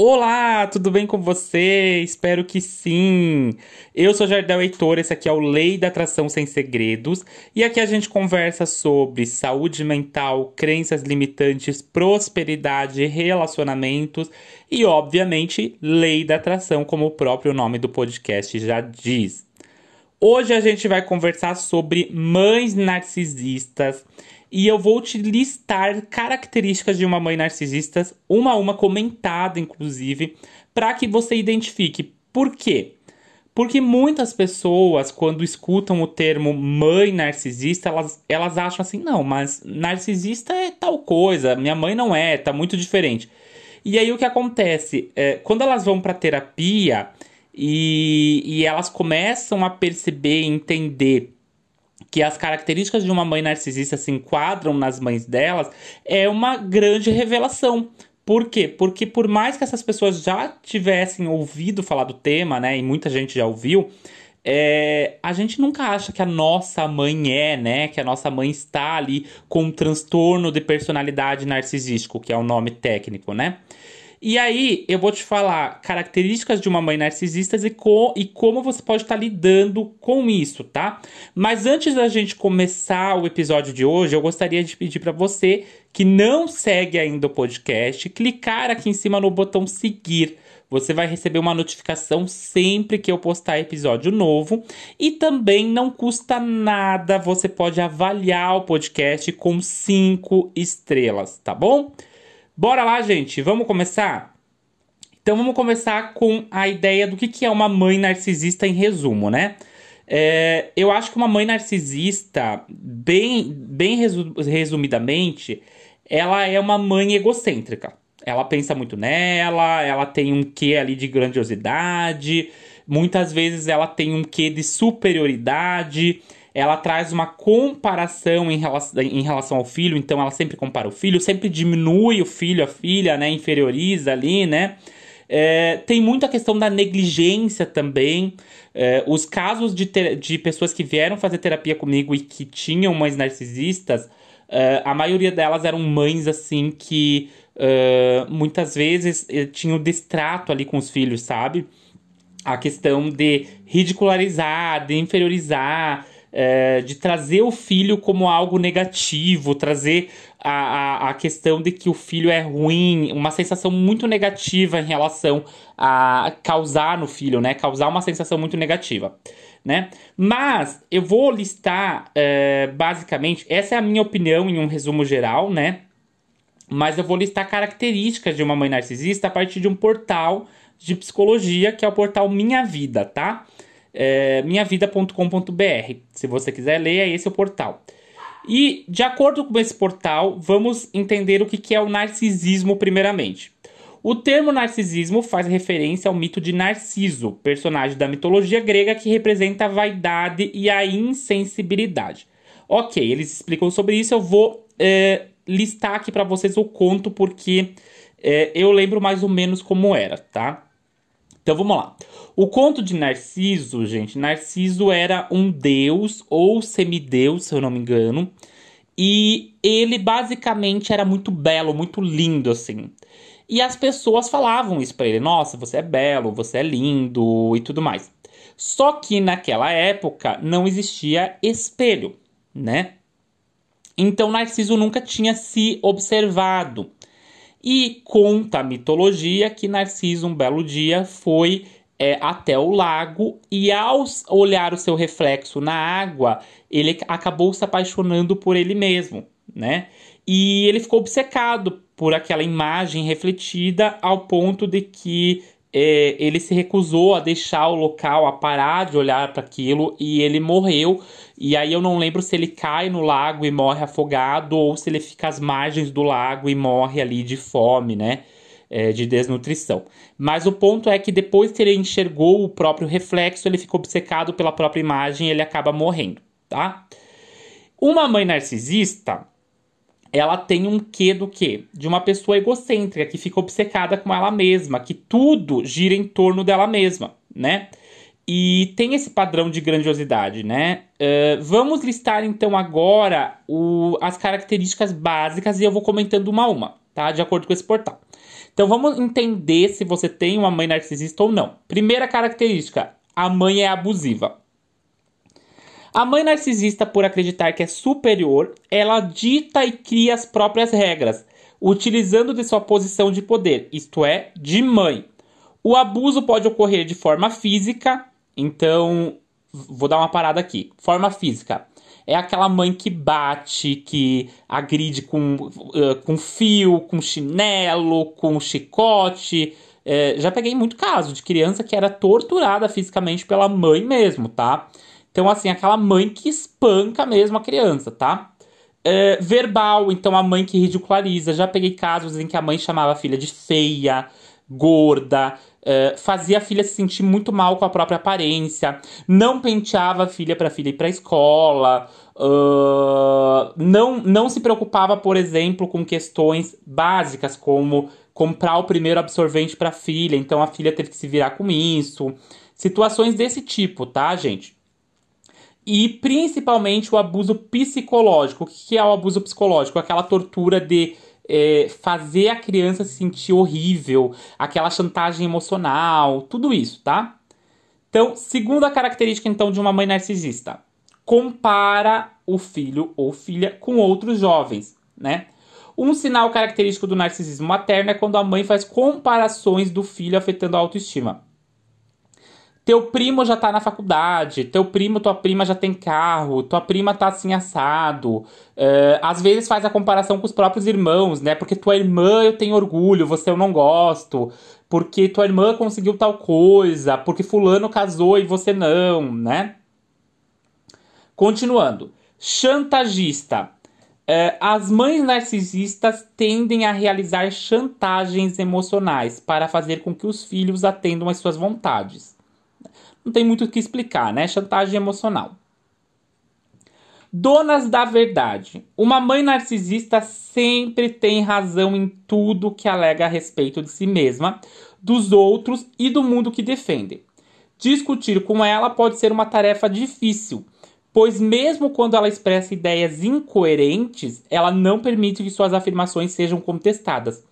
Olá, tudo bem com você? Espero que sim! Eu sou Jardel Heitor, esse aqui é o Lei da Atração Sem Segredos, e aqui a gente conversa sobre saúde mental, crenças limitantes, prosperidade, relacionamentos e, obviamente, Lei da Atração, como o próprio nome do podcast já diz. Hoje a gente vai conversar sobre mães narcisistas e eu vou te listar características de uma mãe narcisista, uma a uma comentada, inclusive, para que você identifique. Por quê? Porque muitas pessoas, quando escutam o termo mãe narcisista, elas, elas acham assim: não, mas narcisista é tal coisa, minha mãe não é, tá muito diferente. E aí o que acontece? É, quando elas vão para terapia e, e elas começam a perceber, entender que as características de uma mãe narcisista se enquadram nas mães delas, é uma grande revelação. Por quê? Porque por mais que essas pessoas já tivessem ouvido falar do tema, né, e muita gente já ouviu, é, a gente nunca acha que a nossa mãe é, né? Que a nossa mãe está ali com um transtorno de personalidade narcisístico, que é o nome técnico, né? E aí, eu vou te falar características de uma mãe narcisista e, co e como você pode estar tá lidando com isso, tá? Mas antes da gente começar o episódio de hoje, eu gostaria de pedir para você que não segue ainda o podcast, clicar aqui em cima no botão seguir. Você vai receber uma notificação sempre que eu postar episódio novo. E também não custa nada, você pode avaliar o podcast com cinco estrelas, tá bom? Bora lá, gente, vamos começar? Então vamos começar com a ideia do que, é uma mãe narcisista em resumo, né? É, eu acho que uma mãe narcisista, bem, bem resu resumidamente, ela é uma mãe egocêntrica. Ela pensa muito nela, ela tem um quê ali de grandiosidade, muitas vezes ela tem um quê de superioridade, ela traz uma comparação em relação, em relação ao filho, então ela sempre compara o filho, sempre diminui o filho, a filha, né? Inferioriza ali, né? É, tem muita questão da negligência também. É, os casos de, de pessoas que vieram fazer terapia comigo e que tinham mães narcisistas, é, a maioria delas eram mães assim que é, muitas vezes é, tinham destrato ali com os filhos, sabe? A questão de ridicularizar, de inferiorizar, é, de trazer o filho como algo negativo, trazer a, a, a, questão de que o filho é ruim, uma sensação muito negativa em relação a causar no filho, né? Causar uma sensação muito negativa, né? Mas eu vou listar é, basicamente, essa é a minha opinião em um resumo geral, né? Mas eu vou listar características de uma mãe narcisista a partir de um portal de psicologia que é o portal Minha Vida, tá? É, minhavida.com.br. Se você quiser ler, é esse o portal. E, de acordo com esse portal, vamos entender o que é o narcisismo, primeiramente. O termo narcisismo faz referência ao mito de Narciso, personagem da mitologia grega que representa a vaidade e a insensibilidade. Ok, eles explicam sobre isso, eu vou é, listar aqui para vocês o conto porque é, eu lembro mais ou menos como era, tá? Então vamos lá. O conto de Narciso, gente, Narciso era um deus ou semideus, se eu não me engano, e ele basicamente era muito belo, muito lindo assim. E as pessoas falavam isso para ele: "Nossa, você é belo, você é lindo" e tudo mais. Só que naquela época não existia espelho, né? Então Narciso nunca tinha se observado. E conta a mitologia que Narciso, um belo dia, foi é, até o lago e, ao olhar o seu reflexo na água, ele acabou se apaixonando por ele mesmo, né? E ele ficou obcecado por aquela imagem refletida ao ponto de que é, ele se recusou a deixar o local, a parar de olhar para aquilo e ele morreu. E aí eu não lembro se ele cai no lago e morre afogado ou se ele fica às margens do lago e morre ali de fome, né? É, de desnutrição. Mas o ponto é que depois que ele enxergou o próprio reflexo, ele ficou obcecado pela própria imagem e ele acaba morrendo, tá? Uma mãe narcisista ela tem um quê do quê? De uma pessoa egocêntrica que fica obcecada com ela mesma, que tudo gira em torno dela mesma, né? E tem esse padrão de grandiosidade, né? Uh, vamos listar então agora o, as características básicas e eu vou comentando uma a uma, tá? De acordo com esse portal. Então vamos entender se você tem uma mãe narcisista ou não. Primeira característica: a mãe é abusiva. A mãe narcisista, por acreditar que é superior, ela dita e cria as próprias regras, utilizando de sua posição de poder, isto é, de mãe. O abuso pode ocorrer de forma física, então vou dar uma parada aqui. Forma física é aquela mãe que bate, que agride com, uh, com fio, com chinelo, com chicote. É, já peguei muito caso de criança que era torturada fisicamente pela mãe mesmo, tá? Então, assim, aquela mãe que espanca mesmo a criança, tá? É, verbal, então a mãe que ridiculariza. Já peguei casos em que a mãe chamava a filha de feia, gorda, é, fazia a filha se sentir muito mal com a própria aparência, não penteava a filha para a filha ir para a escola, uh, não, não se preocupava, por exemplo, com questões básicas como comprar o primeiro absorvente para a filha, então a filha teve que se virar com isso. Situações desse tipo, tá, gente? E principalmente o abuso psicológico. O que é o abuso psicológico? Aquela tortura de é, fazer a criança se sentir horrível, aquela chantagem emocional, tudo isso, tá? Então, segunda característica então de uma mãe narcisista, compara o filho ou filha com outros jovens, né? Um sinal característico do narcisismo materno é quando a mãe faz comparações do filho afetando a autoestima teu primo já tá na faculdade, teu primo, tua prima já tem carro, tua prima tá assim assado. Uh, às vezes faz a comparação com os próprios irmãos, né? Porque tua irmã eu tenho orgulho, você eu não gosto. Porque tua irmã conseguiu tal coisa, porque fulano casou e você não, né? Continuando. Chantagista. Uh, as mães narcisistas tendem a realizar chantagens emocionais para fazer com que os filhos atendam às suas vontades. Não tem muito o que explicar, né? Chantagem emocional. Donas da verdade. Uma mãe narcisista sempre tem razão em tudo que alega a respeito de si mesma, dos outros e do mundo que defende. Discutir com ela pode ser uma tarefa difícil, pois, mesmo quando ela expressa ideias incoerentes, ela não permite que suas afirmações sejam contestadas.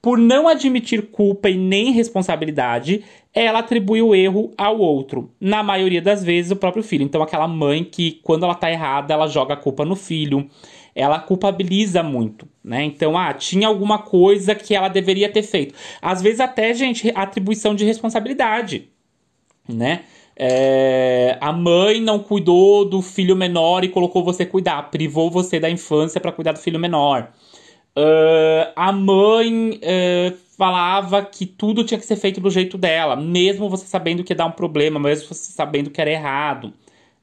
Por não admitir culpa e nem responsabilidade, ela atribui o erro ao outro. Na maioria das vezes, o próprio filho. Então, aquela mãe que, quando ela tá errada, ela joga a culpa no filho. Ela culpabiliza muito, né? Então, ah, tinha alguma coisa que ela deveria ter feito. Às vezes, até, gente, atribuição de responsabilidade, né? É, a mãe não cuidou do filho menor e colocou você cuidar, privou você da infância para cuidar do filho menor. Uh, a mãe uh, falava que tudo tinha que ser feito do jeito dela, mesmo você sabendo que ia dar um problema, mesmo você sabendo que era errado,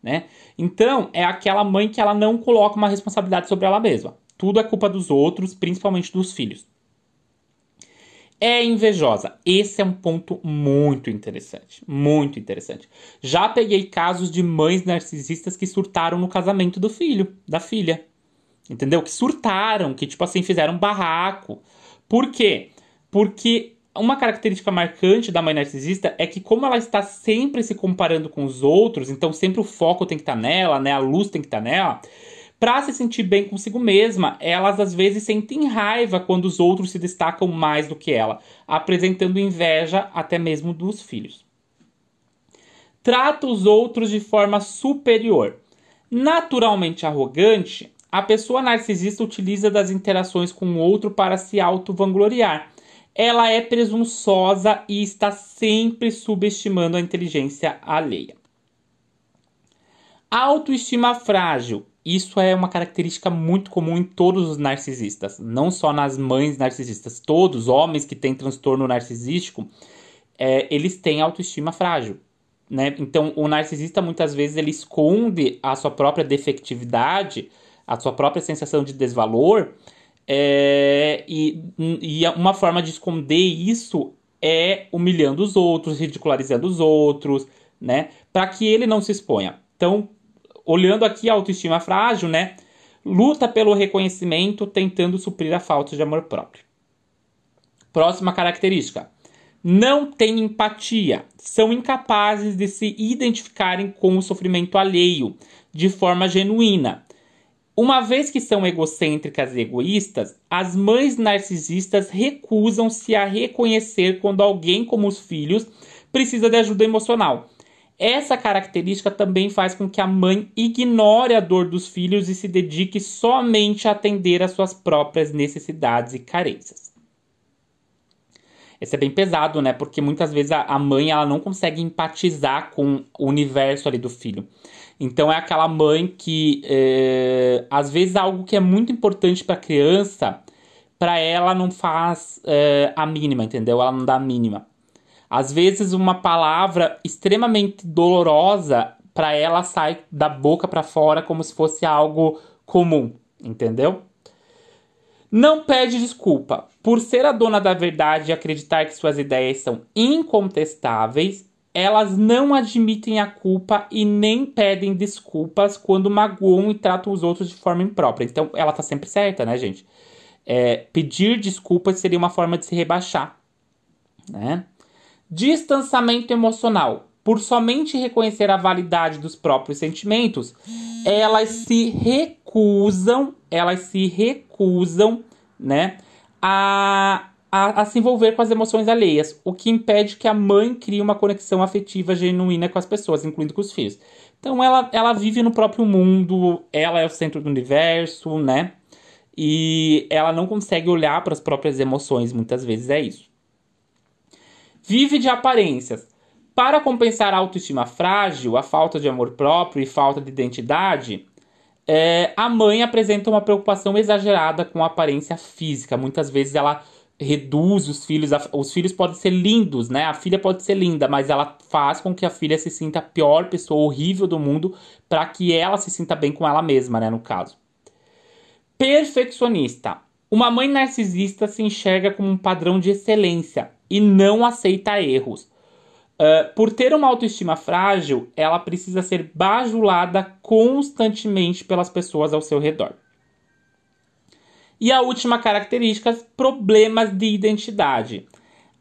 né? Então, é aquela mãe que ela não coloca uma responsabilidade sobre ela mesma. Tudo é culpa dos outros, principalmente dos filhos. É invejosa. Esse é um ponto muito interessante. Muito interessante. Já peguei casos de mães narcisistas que surtaram no casamento do filho, da filha. Entendeu? Que surtaram, que, tipo assim, fizeram barraco. Por quê? Porque uma característica marcante da mãe narcisista é que, como ela está sempre se comparando com os outros, então sempre o foco tem que estar tá nela, né? A luz tem que estar tá nela. Para se sentir bem consigo mesma, elas às vezes sentem raiva quando os outros se destacam mais do que ela, apresentando inveja até mesmo dos filhos. Trata os outros de forma superior. Naturalmente arrogante, a pessoa narcisista utiliza das interações com o outro para se auto-vangloriar. Ela é presunçosa e está sempre subestimando a inteligência alheia. Autoestima frágil. Isso é uma característica muito comum em todos os narcisistas, não só nas mães narcisistas. Todos homens que têm transtorno narcisístico, é, eles têm autoestima frágil. Né? Então, o narcisista muitas vezes ele esconde a sua própria defectividade a sua própria sensação de desvalor. É, e, e uma forma de esconder isso é humilhando os outros, ridicularizando os outros, né? Para que ele não se exponha. Então, olhando aqui a autoestima frágil, né? Luta pelo reconhecimento, tentando suprir a falta de amor próprio. Próxima característica. Não tem empatia. São incapazes de se identificarem com o sofrimento alheio de forma genuína Uma vez que são egocêntricas e egoístas, as mães narcisistas recusam-se a reconhecer quando alguém, como os filhos, precisa de ajuda emocional. Essa característica também faz com que a mãe ignore a dor dos filhos e se dedique somente a atender às suas próprias necessidades e carências. Esse é bem pesado, né? Porque muitas vezes a mãe ela não consegue empatizar com o universo ali do filho. Então é aquela mãe que é, às vezes algo que é muito importante para a criança, para ela não faz é, a mínima, entendeu? Ela não dá a mínima. Às vezes uma palavra extremamente dolorosa para ela sai da boca para fora como se fosse algo comum, entendeu? Não pede desculpa. Por ser a dona da verdade e acreditar que suas ideias são incontestáveis, elas não admitem a culpa e nem pedem desculpas quando magoam e tratam os outros de forma imprópria. Então, ela tá sempre certa, né, gente? É, pedir desculpas seria uma forma de se rebaixar, né? Distanciamento emocional. Por somente reconhecer a validade dos próprios sentimentos, elas se recusam, elas se recusam, né, a a, a, se envolver com as emoções alheias, o que impede que a mãe crie uma conexão afetiva genuína com as pessoas, incluindo com os filhos. Então ela, ela vive no próprio mundo, ela é o centro do universo, né? E ela não consegue olhar para as próprias emoções, muitas vezes é isso. Vive de aparências. Para compensar a autoestima frágil, a falta de amor próprio e falta de identidade, é, a mãe apresenta uma preocupação exagerada com a aparência física. Muitas vezes ela reduz os filhos. Os filhos podem ser lindos, né? A filha pode ser linda, mas ela faz com que a filha se sinta a pior pessoa horrível do mundo para que ela se sinta bem com ela mesma, né? No caso. Perfeccionista. Uma mãe narcisista se enxerga como um padrão de excelência e não aceita erros. Uh, por ter uma autoestima frágil, ela precisa ser bajulada constantemente pelas pessoas ao seu redor. E a última característica, problemas de identidade.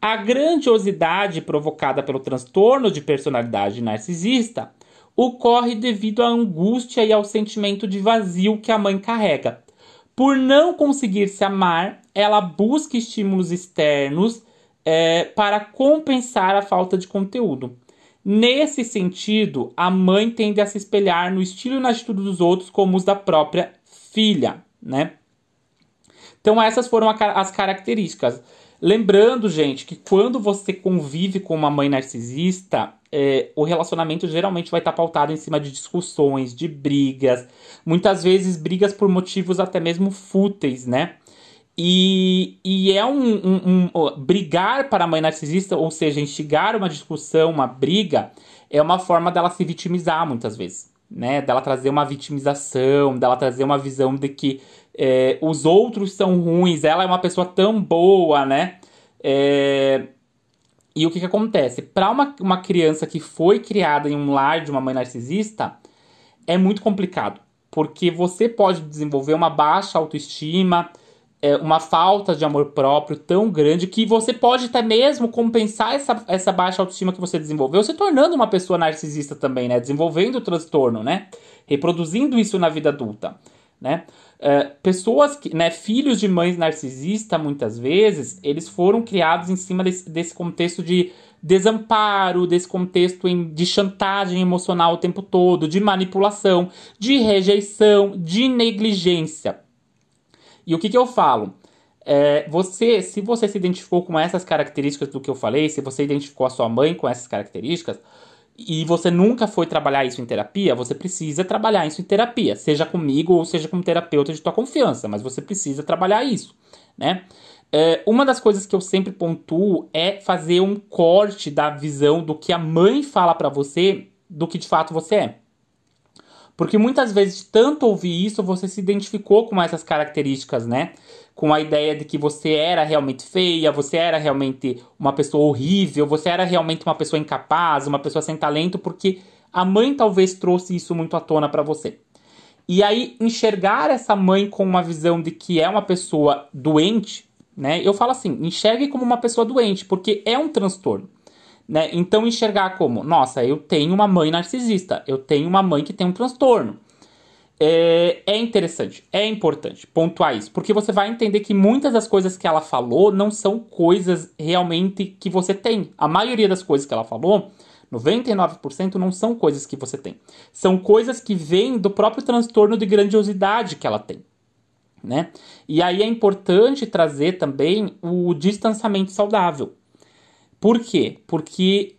A grandiosidade provocada pelo transtorno de personalidade narcisista ocorre devido à angústia e ao sentimento de vazio que a mãe carrega. Por não conseguir se amar, ela busca estímulos externos é, para compensar a falta de conteúdo. Nesse sentido, a mãe tende a se espelhar no estilo e na atitude dos outros como os da própria filha, né? Então, essas foram as características. Lembrando, gente, que quando você convive com uma mãe narcisista, é, o relacionamento geralmente vai estar pautado em cima de discussões, de brigas, muitas vezes brigas por motivos até mesmo fúteis, né? E, e é um, um, um, brigar para a mãe narcisista, ou seja, instigar uma discussão, uma briga, é uma forma dela se vitimizar muitas vezes, né? Dela trazer uma vitimização, dela trazer uma visão de que é, os outros são ruins, ela é uma pessoa tão boa, né? É, e o que, que acontece? Para uma, uma criança que foi criada em um lar de uma mãe narcisista, é muito complicado. Porque você pode desenvolver uma baixa autoestima, é, uma falta de amor próprio tão grande que você pode até mesmo compensar essa, essa baixa autoestima que você desenvolveu se tornando uma pessoa narcisista também, né? Desenvolvendo o transtorno, né? Reproduzindo isso na vida adulta, né? É, pessoas que, né, filhos de mães narcisistas, muitas vezes, eles foram criados em cima desse, desse contexto de desamparo, desse contexto em, de chantagem emocional o tempo todo, de manipulação, de rejeição, de negligência. E o que, que eu falo? É, você, se você se identificou com essas características do que eu falei, se você identificou a sua mãe com essas características, e você nunca foi trabalhar isso em terapia, você precisa trabalhar isso em terapia, seja comigo ou seja com um terapeuta de tua confiança, mas você precisa trabalhar isso, né? É, uma das coisas que eu sempre pontuo é fazer um corte da visão do que a mãe fala para você do que de fato você é. Porque muitas vezes, de tanto ouvir isso, você se identificou com essas características, né? Com a ideia de que você era realmente feia, você era realmente uma pessoa horrível, você era realmente uma pessoa incapaz, uma pessoa sem talento, porque a mãe talvez trouxe isso muito à tona para você. E aí, enxergar essa mãe com uma visão de que é uma pessoa doente, né? Eu falo assim, enxergue como uma pessoa doente, porque é um transtorno. Né? Então enxergar como, nossa, eu tenho uma mãe narcisista, eu tenho uma mãe que tem um transtorno. É, é, interessante, é importante pontuar isso, porque você vai entender que muitas das coisas que ela falou não são coisas realmente que você tem. A maioria das coisas que ela falou, 99% não são coisas que você tem. São coisas que vêm do próprio transtorno de grandiosidade que ela tem. Né? E aí é importante trazer também o distanciamento saudável. Por quê? Porque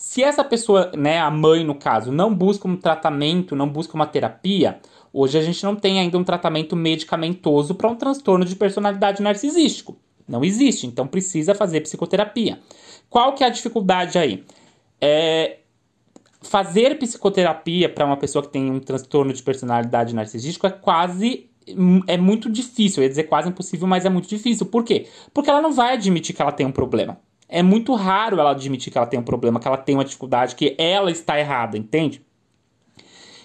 se essa pessoa, né, a mãe no caso, não busca um tratamento, não busca uma terapia, hoje a gente não tem ainda um tratamento medicamentoso para um transtorno de personalidade narcisístico. Não existe, então precisa fazer psicoterapia. Qual que é a dificuldade aí? É, fazer psicoterapia para uma pessoa que tem um transtorno de personalidade narcisístico é quase é muito difícil, eu ia dizer quase impossível, mas é muito difícil. Por quê? Porque ela não vai admitir que ela tem um problema é muito raro ela admitir que ela tem um problema, que ela tem uma dificuldade, que ela está errada, entende?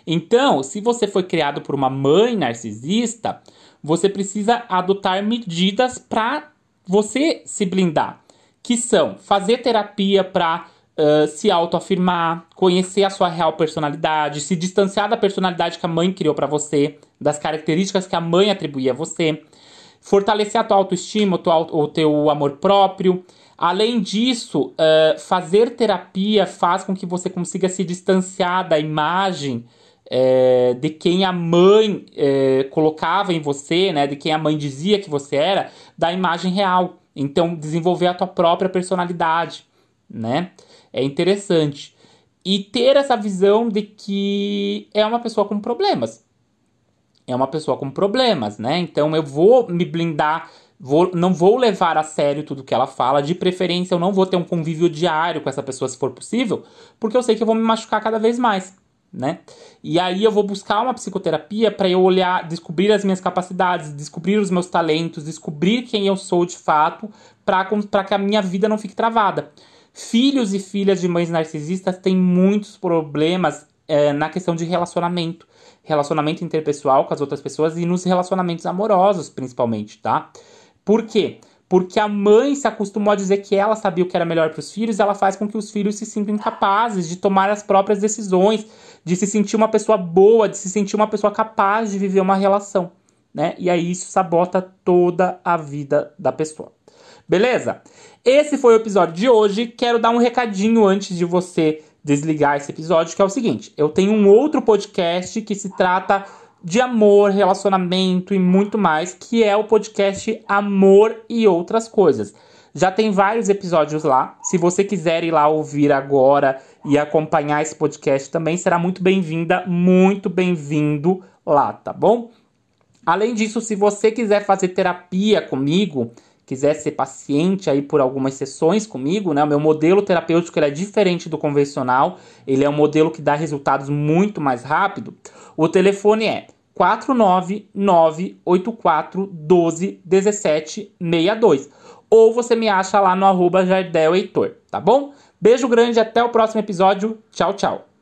Então, se você foi criado por uma mãe narcisista, você precisa adotar medidas para você se blindar, que são fazer terapia para uh, se autoafirmar, conhecer a sua real personalidade, se distanciar da personalidade que a mãe criou para você, das características que a mãe atribuía a você, fortalecer a tua autoestima, o teu, o teu amor próprio, Além disso, uh, fazer terapia faz com que você consiga se distanciar da imagem é, de quem a mãe é, colocava em você, né, de quem a mãe dizia que você era, da imagem real. Então, desenvolver a tua própria personalidade, né? É interessante. E ter essa visão de que é uma pessoa com problemas. É uma pessoa com problemas, né? Então, eu vou me blindar Vou, não vou levar a sério tudo que ela fala. De preferência, eu não vou ter um convívio diário com essa pessoa se for possível, porque eu sei que eu vou me machucar cada vez mais. Né? E aí eu vou buscar uma psicoterapia para eu olhar, descobrir as minhas capacidades, descobrir os meus talentos, descobrir quem eu sou de fato, para que a minha vida não fique travada. Filhos e filhas de mães narcisistas têm muitos problemas é, na questão de relacionamento, relacionamento interpessoal com as outras pessoas e nos relacionamentos amorosos, principalmente, tá? Por quê? Porque a mãe se acostumou a dizer que ela sabia o que era melhor para os filhos, ela faz com que os filhos se sintam incapazes de tomar as próprias decisões, de se sentir uma pessoa boa, de se sentir uma pessoa capaz de viver uma relação, né? E aí isso sabota toda a vida da pessoa. Beleza? Esse foi o episódio de hoje. Quero dar um recadinho antes de você desligar esse episódio, que é o seguinte: eu tenho um outro podcast que se trata de amor, relacionamento e muito mais, que é o podcast Amor e Outras Coisas. Já tem vários episódios lá. Se você quiser ir lá ouvir agora e acompanhar esse podcast também, será muito bem-vinda, muito bem-vindo lá, tá bom? Além disso, se você quiser fazer terapia comigo, quiser ser paciente aí por algumas sessões comigo, né? O meu modelo terapêutico é diferente do convencional, ele é um modelo que dá resultados muito mais rápido. O telefone é 49984121762. Ou você me acha lá no arroba Jardel Heitor, tá bom? Beijo grande, até o próximo episódio. Tchau, tchau.